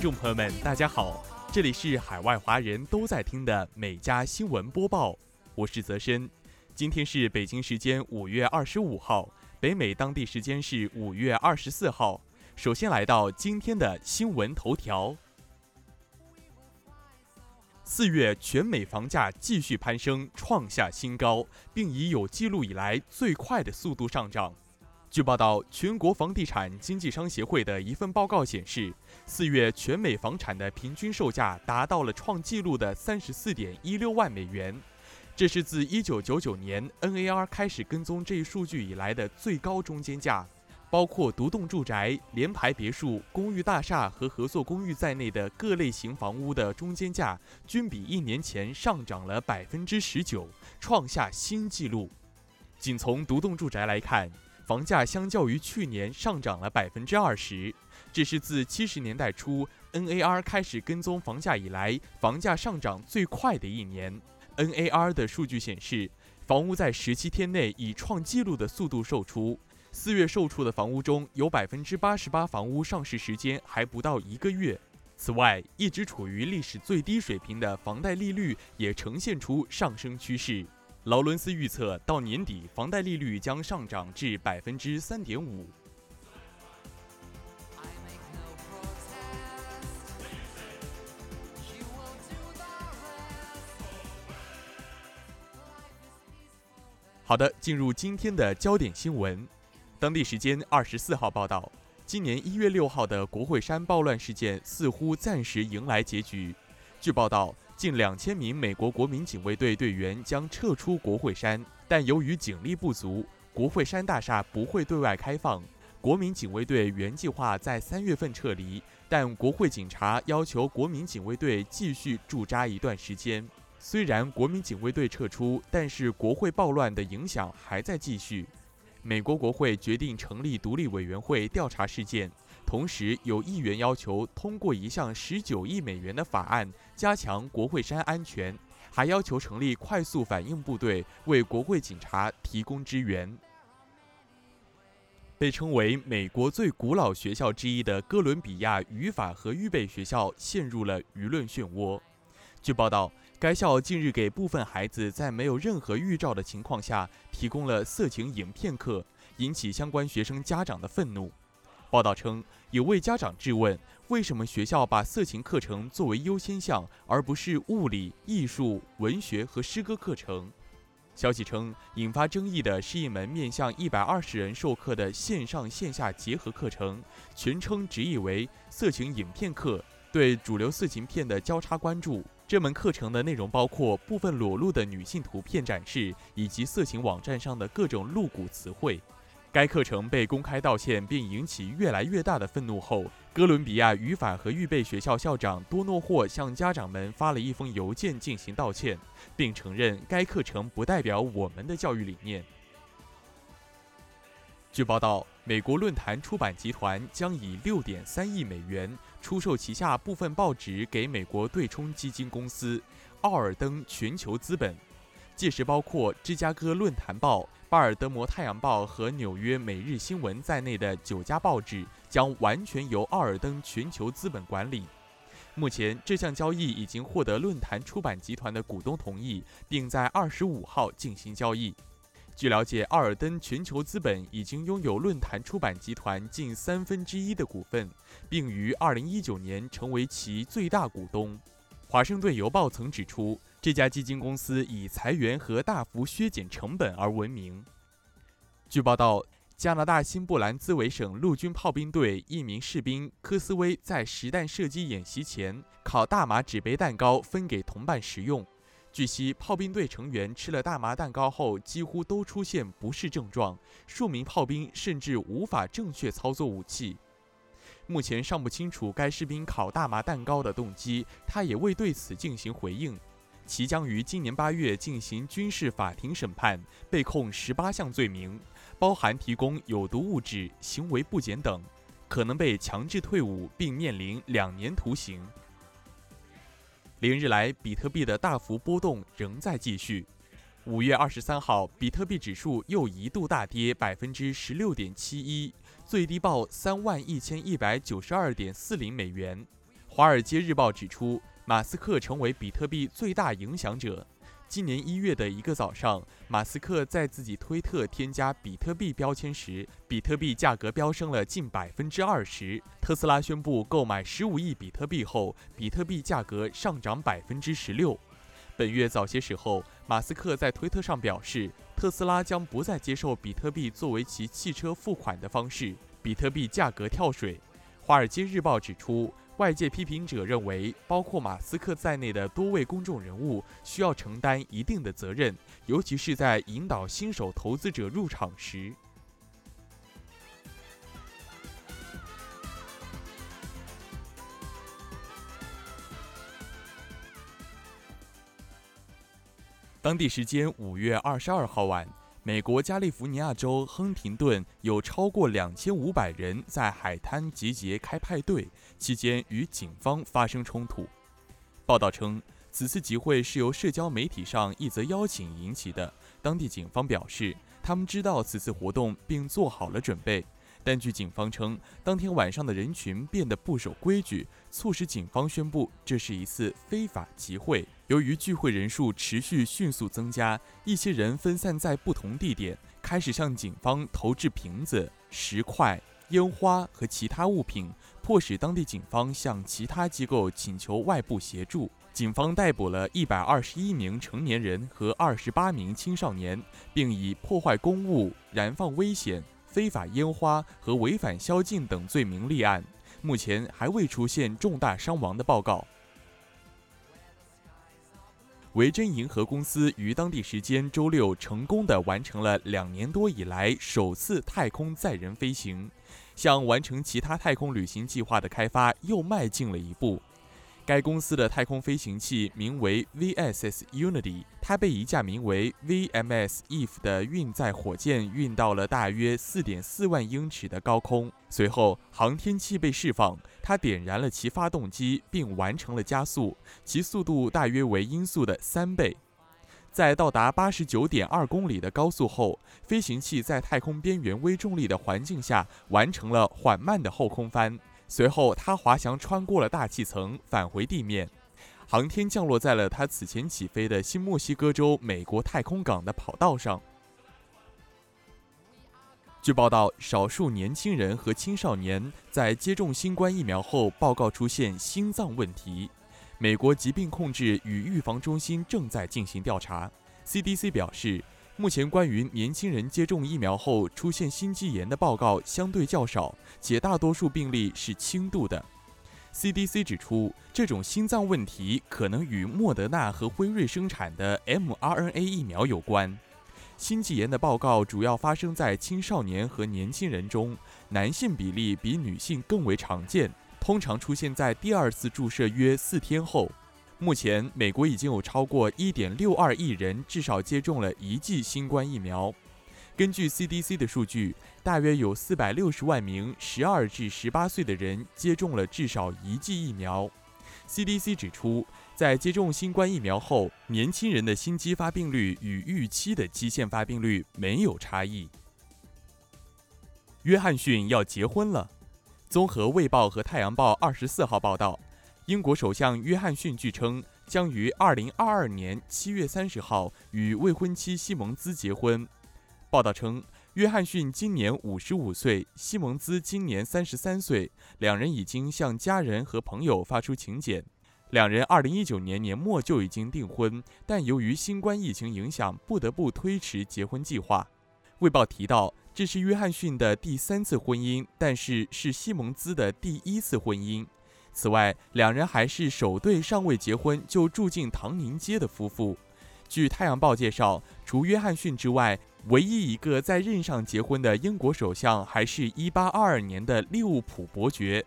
听众朋友们，大家好，这里是海外华人都在听的美家新闻播报，我是泽深。今天是北京时间五月二十五号，北美当地时间是五月二十四号。首先来到今天的新闻头条。四月全美房价继续攀升，创下新高，并以有记录以来最快的速度上涨。据报道，全国房地产经纪商协会的一份报告显示，四月全美房产的平均售价达到了创纪录的三十四点一六万美元，这是自一九九九年 NAR 开始跟踪这一数据以来的最高中间价。包括独栋住宅、联排别墅、公寓大厦和合作公寓在内的各类型房屋的中间价均比一年前上涨了百分之十九，创下新纪录。仅从独栋住宅来看，房价相较于去年上涨了百分之二十，这是自七十年代初 NAR 开始跟踪房价以来房价上涨最快的一年。NAR 的数据显示，房屋在十七天内以创纪录的速度售出。四月售出的房屋中有百分之八十八房屋上市时间还不到一个月。此外，一直处于历史最低水平的房贷利率也呈现出上升趋势。劳伦斯预测，到年底房贷利率将上涨至百分之三点五。好的，进入今天的焦点新闻。当地时间二十四号报道，今年一月六号的国会山暴乱事件似乎暂时迎来结局。据报道，近两千名美国国民警卫队队员将撤出国会山，但由于警力不足，国会山大厦不会对外开放。国民警卫队原计划在三月份撤离，但国会警察要求国民警卫队继续驻扎一段时间。虽然国民警卫队撤出，但是国会暴乱的影响还在继续。美国国会决定成立独立委员会调查事件，同时有议员要求通过一项十九亿美元的法案，加强国会山安全，还要求成立快速反应部队为国会警察提供支援。被称为美国最古老学校之一的哥伦比亚语法和预备学校陷入了舆论漩涡。据报道。该校近日给部分孩子在没有任何预兆的情况下提供了色情影片课，引起相关学生家长的愤怒。报道称，有位家长质问，为什么学校把色情课程作为优先项，而不是物理、艺术、文学和诗歌课程？消息称，引发争议的是一门面向一百二十人授课的线上线下结合课程，全称直译为“色情影片课”，对主流色情片的交叉关注。这门课程的内容包括部分裸露的女性图片展示，以及色情网站上的各种露骨词汇。该课程被公开道歉，并引起越来越大的愤怒后，哥伦比亚语法和预备学校校长多诺霍向家长们发了一封邮件进行道歉，并承认该课程不代表我们的教育理念。据报道，美国论坛出版集团将以六点三亿美元出售旗下部分报纸给美国对冲基金公司奥尔登全球资本，届时包括芝加哥论坛报、巴尔的摩太阳报和纽约每日新闻在内的九家报纸将完全由奥尔登全球资本管理。目前，这项交易已经获得论坛出版集团的股东同意，并在二十五号进行交易。据了解，奥尔登全球资本已经拥有论坛出版集团近三分之一的股份，并于二零一九年成为其最大股东。华盛顿邮报曾指出，这家基金公司以裁员和大幅削减成本而闻名。据报道，加拿大新布兰兹维省陆军炮兵队一名士兵科斯威在实弹射击演习前烤大麻纸杯蛋糕分给同伴食用。据悉，炮兵队成员吃了大麻蛋糕后，几乎都出现不适症状，数名炮兵甚至无法正确操作武器。目前尚不清楚该士兵烤大麻蛋糕的动机，他也未对此进行回应。其将于今年八月进行军事法庭审判，被控十八项罪名，包含提供有毒物质、行为不检等，可能被强制退伍并面临两年徒刑。连日来，比特币的大幅波动仍在继续。五月二十三号，比特币指数又一度大跌百分之十六点七一，最低报三万一千一百九十二点四零美元。《华尔街日报》指出，马斯克成为比特币最大影响者。今年一月的一个早上，马斯克在自己推特添加比特币标签时，比特币价格飙升了近百分之二十。特斯拉宣布购买十五亿比特币后，比特币价格上涨百分之十六。本月早些时候，马斯克在推特上表示，特斯拉将不再接受比特币作为其汽车付款的方式，比特币价格跳水。《华尔街日报》指出，外界批评者认为，包括马斯克在内的多位公众人物需要承担一定的责任，尤其是在引导新手投资者入场时。当地时间五月二十二号晚。美国加利福尼亚州亨廷顿有超过两千五百人在海滩集结开派对，期间与警方发生冲突。报道称，此次集会是由社交媒体上一则邀请引起的。当地警方表示，他们知道此次活动并做好了准备。但据警方称，当天晚上的人群变得不守规矩，促使警方宣布这是一次非法集会。由于聚会人数持续迅速增加，一些人分散在不同地点，开始向警方投掷瓶子、石块、烟花和其他物品，迫使当地警方向其他机构请求外部协助。警方逮捕了一百二十一名成年人和二十八名青少年，并以破坏公物、燃放危险。非法烟花和违反宵禁等罪名立案，目前还未出现重大伤亡的报告。维珍银河公司于当地时间周六成功地完成了两年多以来首次太空载人飞行，向完成其他太空旅行计划的开发又迈进了一步。该公司的太空飞行器名为 VSS Unity，它被一架名为 VMS Eve 的运载火箭运到了大约4.4万英尺的高空。随后，航天器被释放，它点燃了其发动机，并完成了加速，其速度大约为音速的三倍。在到达89.2公里的高速后，飞行器在太空边缘微重力的环境下完成了缓慢的后空翻。随后，他滑翔穿过了大气层，返回地面，航天降落在了他此前起飞的新墨西哥州美国太空港的跑道上。据报道，少数年轻人和青少年在接种新冠疫苗后报告出现心脏问题。美国疾病控制与预防中心正在进行调查。CDC 表示。目前，关于年轻人接种疫苗后出现心肌炎的报告相对较少，且大多数病例是轻度的。CDC 指出，这种心脏问题可能与莫德纳和辉瑞生产的 mRNA 疫苗有关。心肌炎的报告主要发生在青少年和年轻人中，男性比例比女性更为常见，通常出现在第二次注射约四天后。目前，美国已经有超过1.62亿人至少接种了一剂新冠疫苗。根据 CDC 的数据，大约有460万名12至18岁的人接种了至少一剂疫苗。CDC 指出，在接种新冠疫苗后，年轻人的心肌发病率与预期的基线发病率没有差异。约翰逊要结婚了。综合《卫报》和《太阳报》二十四号报道。英国首相约翰逊据称将于二零二二年七月三十号与未婚妻西蒙兹结婚。报道称，约翰逊今年五十五岁，西蒙兹今年三十三岁，两人已经向家人和朋友发出请柬。两人二零一九年年末就已经订婚，但由于新冠疫情影响，不得不推迟结婚计划。卫报提到，这是约翰逊的第三次婚姻，但是是西蒙兹的第一次婚姻。此外，两人还是首对尚未结婚就住进唐宁街的夫妇。据《太阳报》介绍，除约翰逊之外，唯一一个在任上结婚的英国首相还是1822年的利物浦伯爵。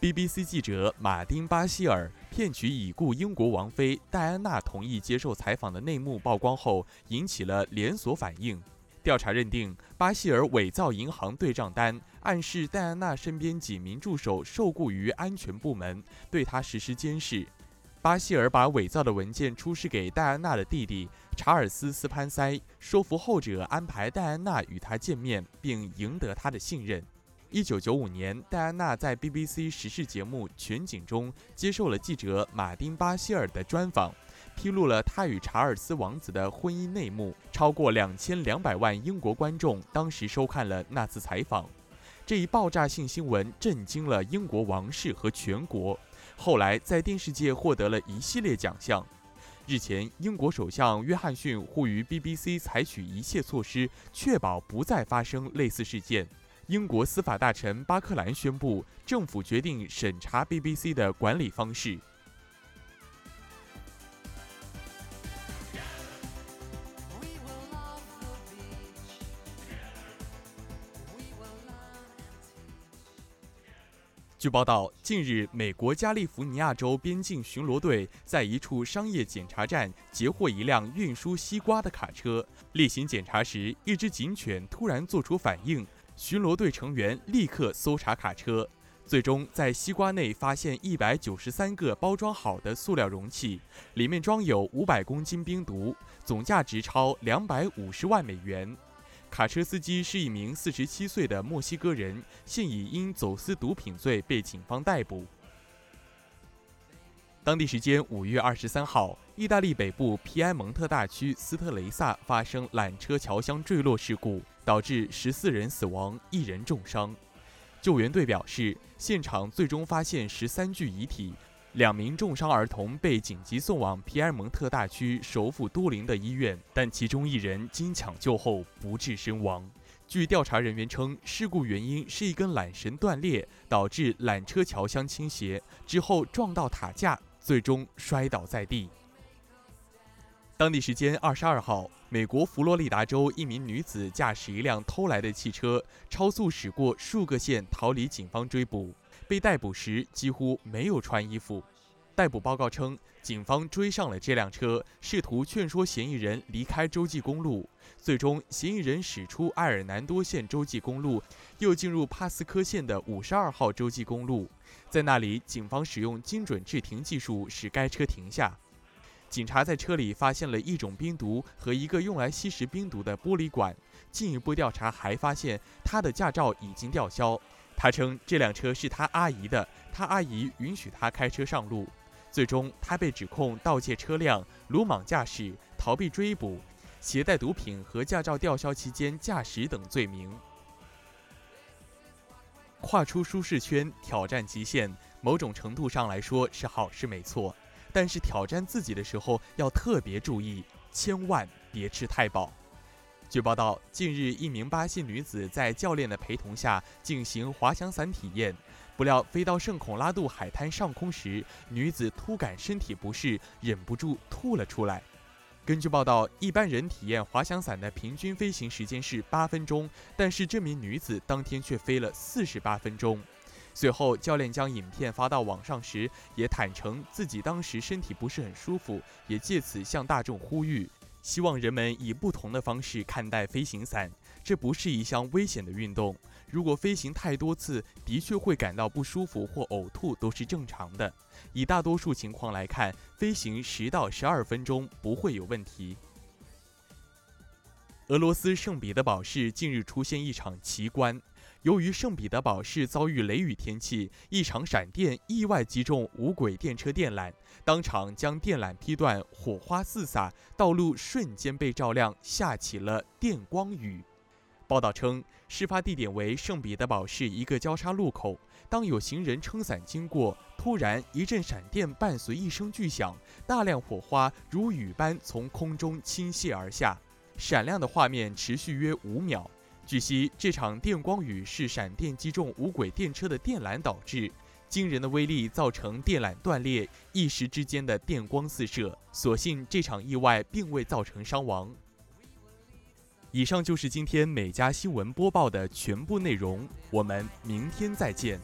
BBC 记者马丁·巴希尔骗取已故英国王妃戴安娜同意接受采访的内幕曝光后，引起了连锁反应。调查认定，巴希尔伪造银行对账单，暗示戴安娜身边几名助手受雇于安全部门，对她实施监视。巴希尔把伪造的文件出示给戴安娜的弟弟查尔斯·斯潘塞，说服后者安排戴安娜与他见面，并赢得他的信任。一九九五年，戴安娜在 BBC 时事节目《全景》中接受了记者马丁·巴希尔的专访，披露了她与查尔斯王子的婚姻内幕。超过两千两百万英国观众当时收看了那次采访。这一爆炸性新闻震惊了英国王室和全国，后来在电视界获得了一系列奖项。日前，英国首相约翰逊呼吁 BBC 采取一切措施，确保不再发生类似事件。英国司法大臣巴克兰宣布，政府决定审查 BBC 的管理方式。据报道，近日，美国加利福尼亚州边境巡逻队在一处商业检查站截获一辆运输西瓜的卡车。例行检查时，一只警犬突然做出反应。巡逻队成员立刻搜查卡车，最终在西瓜内发现一百九十三个包装好的塑料容器，里面装有五百公斤冰毒，总价值超两百五十万美元。卡车司机是一名四十七岁的墨西哥人，现已因走私毒品罪被警方逮捕。当地时间五月二十三号，意大利北部皮埃蒙特大区斯特雷萨发生缆车桥箱坠落事故。导致十四人死亡，一人重伤。救援队表示，现场最终发现十三具遗体，两名重伤儿童被紧急送往皮埃蒙特大区首府都灵的医院，但其中一人经抢救后不治身亡。据调查人员称，事故原因是一根缆绳断裂，导致缆车桥箱倾斜之后撞到塔架，最终摔倒在地。当地时间二十二号，美国佛罗里达州一名女子驾驶一辆偷来的汽车，超速驶过数个县，逃离警方追捕。被逮捕时几乎没有穿衣服。逮捕报告称，警方追上了这辆车，试图劝说嫌疑人离开洲际公路。最终，嫌疑人驶出埃尔南多县洲际公路，又进入帕斯科县的五十二号洲际公路。在那里，警方使用精准制停技术使该车停下。警察在车里发现了一种冰毒和一个用来吸食冰毒的玻璃管。进一步调查还发现，他的驾照已经吊销。他称这辆车是他阿姨的，他阿姨允许他开车上路。最终，他被指控盗窃车辆、鲁莽驾驶、逃避追捕、携带毒品和驾照吊销期间驾驶等罪名。跨出舒适圈，挑战极限，某种程度上来说是好事，没错。但是挑战自己的时候要特别注意，千万别吃太饱。据报道，近日一名巴西女子在教练的陪同下进行滑翔伞体验，不料飞到圣孔拉杜海滩上空时，女子突感身体不适，忍不住吐了出来。根据报道，一般人体验滑翔伞的平均飞行时间是八分钟，但是这名女子当天却飞了四十八分钟。随后，教练将影片发到网上时，也坦诚自己当时身体不是很舒服，也借此向大众呼吁，希望人们以不同的方式看待飞行伞。这不是一项危险的运动，如果飞行太多次，的确会感到不舒服或呕吐都是正常的。以大多数情况来看，飞行十到十二分钟不会有问题。俄罗斯圣彼得堡市近日出现一场奇观。由于圣彼得堡市遭遇雷雨天气，一场闪电意外击中无轨电车电缆，当场将电缆劈断，火花四洒，道路瞬间被照亮，下起了电光雨。报道称，事发地点为圣彼得堡市一个交叉路口，当有行人撑伞经过，突然一阵闪电伴随一声巨响，大量火花如雨般从空中倾泻而下，闪亮的画面持续约五秒。据悉，这场电光雨是闪电击中无轨电车的电缆导致，惊人的威力造成电缆断裂，一时之间的电光四射。所幸这场意外并未造成伤亡。以上就是今天每家新闻播报的全部内容，我们明天再见。